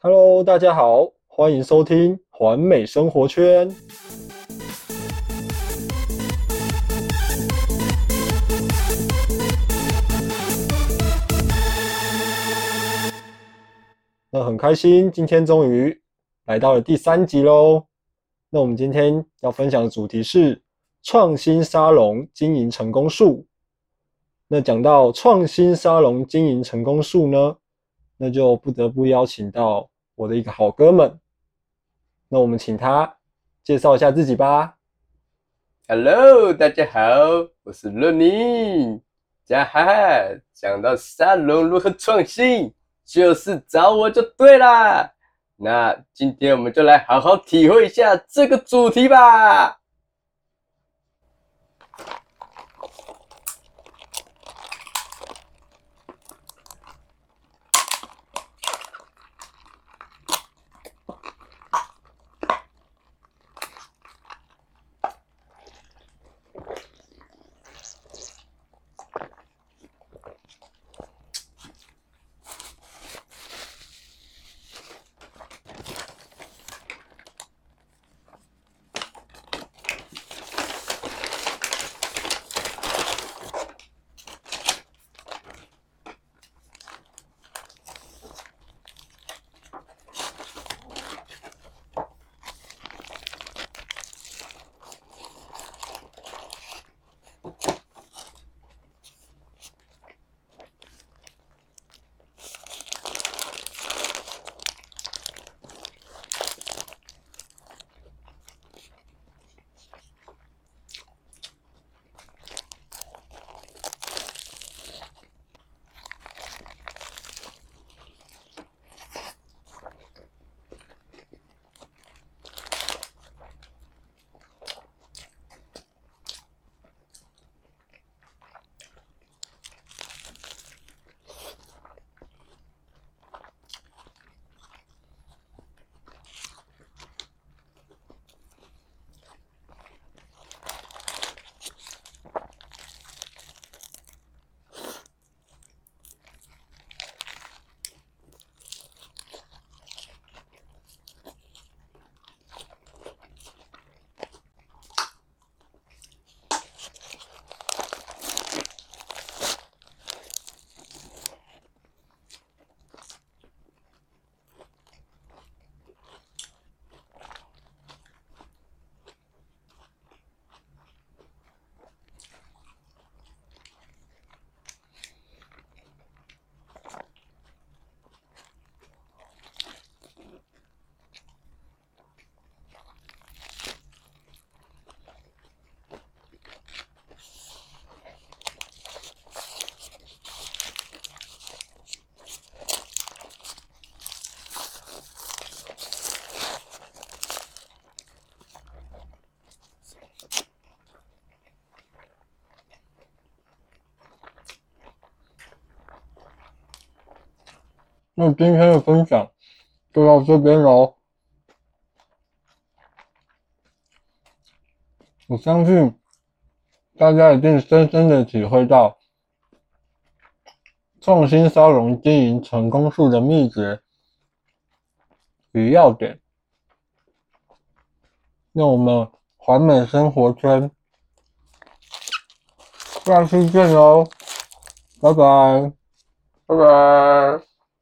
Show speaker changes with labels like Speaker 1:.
Speaker 1: Hello，大家好，欢迎收听环美生活圈。那很开心，今天终于来到了第三集喽。那我们今天要分享的主题是创新沙龙经营成功术。那讲到创新沙龙经营成功术呢，那就不得不邀请到我的一个好哥们。那我们请他介绍一下自己吧。
Speaker 2: Hello，大家好，我是乐宁。加哈哈，讲到沙龙如何创新，就是找我就对啦。那今天我们就来好好体会一下这个主题吧。
Speaker 1: 那今天的分享就到这边喽。我相信大家一定深深的体会到创新沙龙经营成功术的秘诀与要点。那我们环美生活圈下次见喽，拜拜。
Speaker 2: 拜拜。